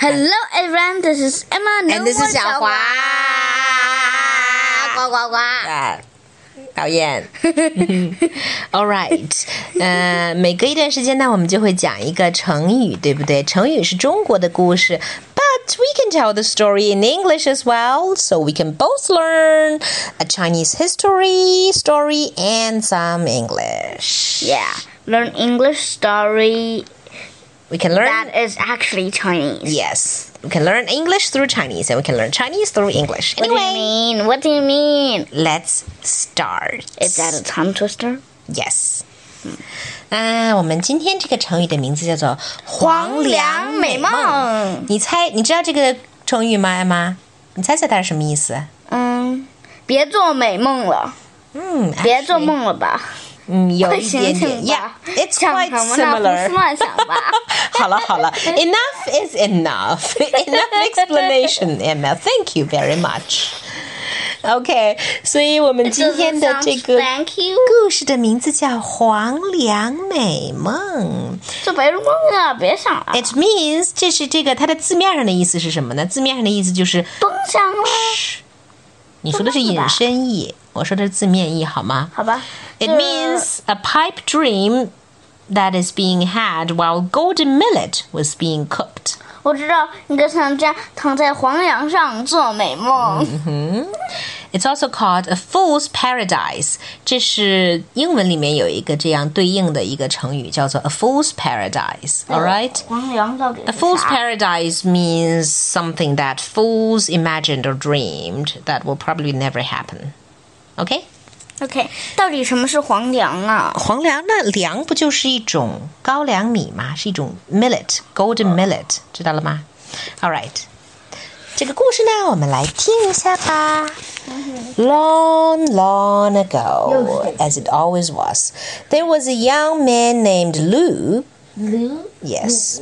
Hello everyone, this is Emma. And this is 小华。呱呱呱。啊，讨厌。All right，呃，每隔一段时间呢，我们就会讲一个成语，对不对？成语是中国的故事，but we can tell the story in English as well, so we can both learn a Chinese history, story, and some English. Yeah, learn English story We can learn. that is actually Chinese. Yes, we can learn English through Chinese, and we can learn Chinese through English. What do you Anyway, mean? What do you mean? let's start. Is that a tongue twister? Yes. 啊，我们今天这个成语的名字叫做“黄粱美梦”。你猜，你知道这个成语吗，艾玛？你猜猜它是什么意思？嗯，别做美梦了，嗯，别做梦了吧。 嗯，有一点点醒醒，Yeah, 吧 it's quite similar. 好了好了，enough is enough. Enough explanation, Emma. Thank you very much. OK，所以我们今天的这个故事的名字叫《黄粱美梦》。做白日梦啊，别想了，It means 这是这个它的字面上的意思是什么呢？字面上的意思就是甭想了，你说的是引申义，我说的是字面意，好吗好吧。 ？It 这 means a pipe dream that is being had while golden millet was being cooked. 我知道你就像这样躺在黄粱上做美梦。 It's also called a fool's paradise. 这是英文里面有一个这样对应的一个成语，叫做 a fool's paradise. All right. 黄粱到底 A 是 fool's 啥？ paradise means something that fools imagined or dreamed that will probably never happen. Okay? OK，到底什么是黄粱啊？黄粱呢？粮不就是一种高粱米吗？是一种 millet，golden millet，知道了吗？All right，这个故事呢，我们来听一下吧。Long, long ago, as it always was, there was a young man named Lu. Yes.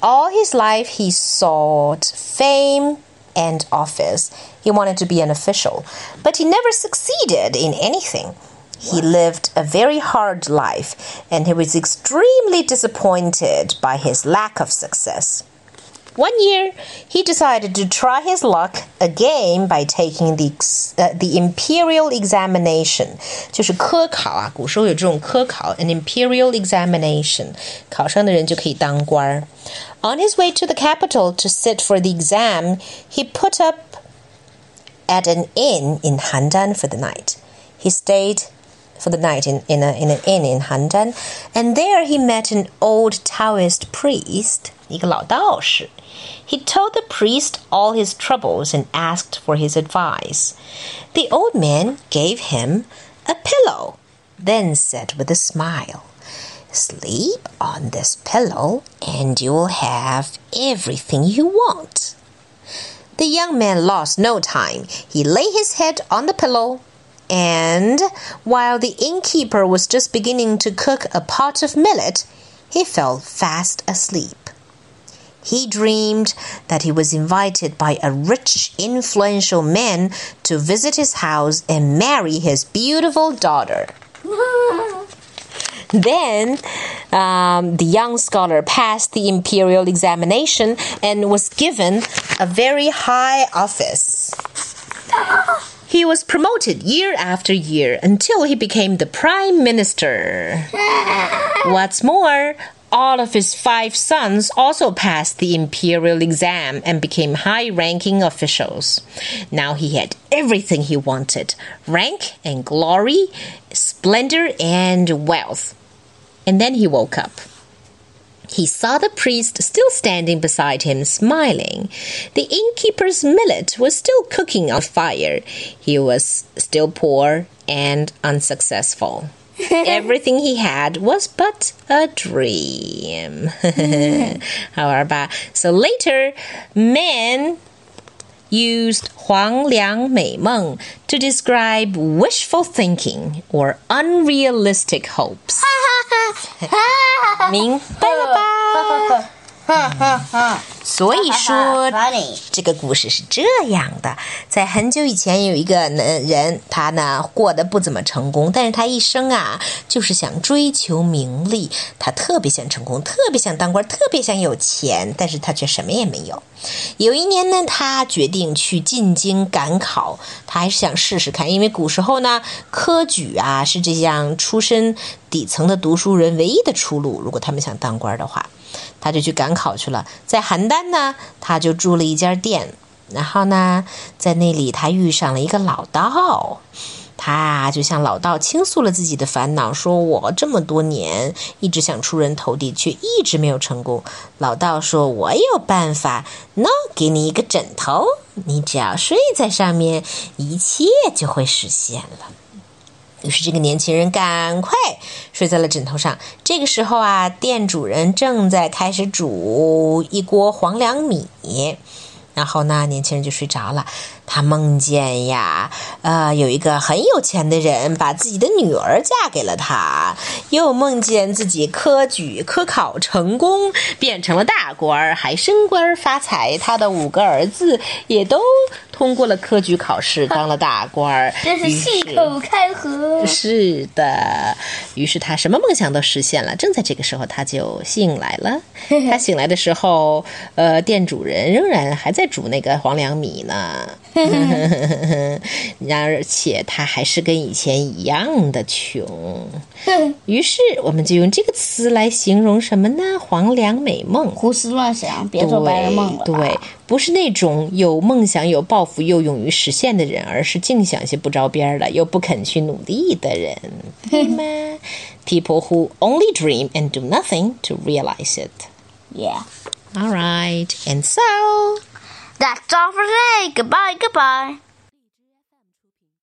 All his life, he sought fame and office. He wanted to be an official, but he never succeeded in anything. He lived a very hard life, and he was extremely disappointed by his lack of success. One year, he decided to try his luck again by taking the ex- uh, the imperial examination，就是科考啊。古时候有这种科考，an imperial examination，考上的人就可以当官儿。 On his way to the capital to sit for the exam, he put up at an inn in Handan for the night. He stayed for the night in, in, a, in an inn in Handan, and there he met an old Taoist priest, 一个老道士. He told the priest all his troubles and asked for his advice. The old man gave him a pillow, then said with a smile, Sleep on this pillow, and you will have everything you want. The young man lost no time. He lay his head on the pillow, and while the innkeeper was just beginning to cook a pot of millet, he fell fast asleep. He dreamed that he was invited by a rich, influential man to visit his house and marry his beautiful daughter. Then um, the young scholar passed the imperial examination and was given a very high office. He was promoted year after year until he became the prime minister. What's more, all of his five sons also passed the imperial exam and became high ranking officials. Now he had everything he wanted rank and glory, splendor and wealth. And then he woke up. He saw the priest still standing beside him, smiling. The innkeeper's millet was still cooking on fire. He was still poor and unsuccessful. Everything he had was but a dream. 好玩吧? So later, men used 黄粱美梦 to describe wishful thinking or unrealistic hopes. 明白了吧？ 所以说这个故事是这样的：在很久以前，有一个男人，他呢过得不怎么成功，但是他一生啊就是想追求名利，他特别想成功，特别想当官，特别想有钱，但是他却什么也没有。有一年呢，他决定去进京赶考，他还是想试试看，因为古时候呢，科举啊是这样出身底层的读书人唯一的出路，如果他们想当官的话。他就去赶考去了，在邯郸呢，他就住了一家店，然后呢，在那里他遇上了一个老道，他就向老道倾诉了自己的烦恼，说我这么多年一直想出人头地，却一直没有成功。老道说：“我有办法，那给你一个枕头，你只要睡在上面，一切就会实现了。”于是这个年轻人赶快睡在了枕头上。这个时候啊，店主人正在开始煮一锅黄粱米，然后呢，年轻人就睡着了。他梦见呀，呃，有一个很有钱的人把自己的女儿嫁给了他，又梦见自己科举科考成功，变成了大官儿，还升官发财。他的五个儿子也都通过了科举考试，当了大官儿。真是信口开河。是的，于是他什么梦想都实现了。正在这个时候，他就醒来了。他醒来的时候，呃，店主人仍然还在煮那个黄粱米呢。而且他还是跟以前一样的穷。于是我们就用这个词来形容什么呢？黄粱美梦。胡思乱想，别做白日梦了吧。对，不是那种有梦想、有抱负又勇于实现的人，而是净想些不着边儿的又不肯去努力的人，对吗？People who only dream and do nothing to realize it. Yeah. All right, and so. That's all for today. Goodbye, goodbye.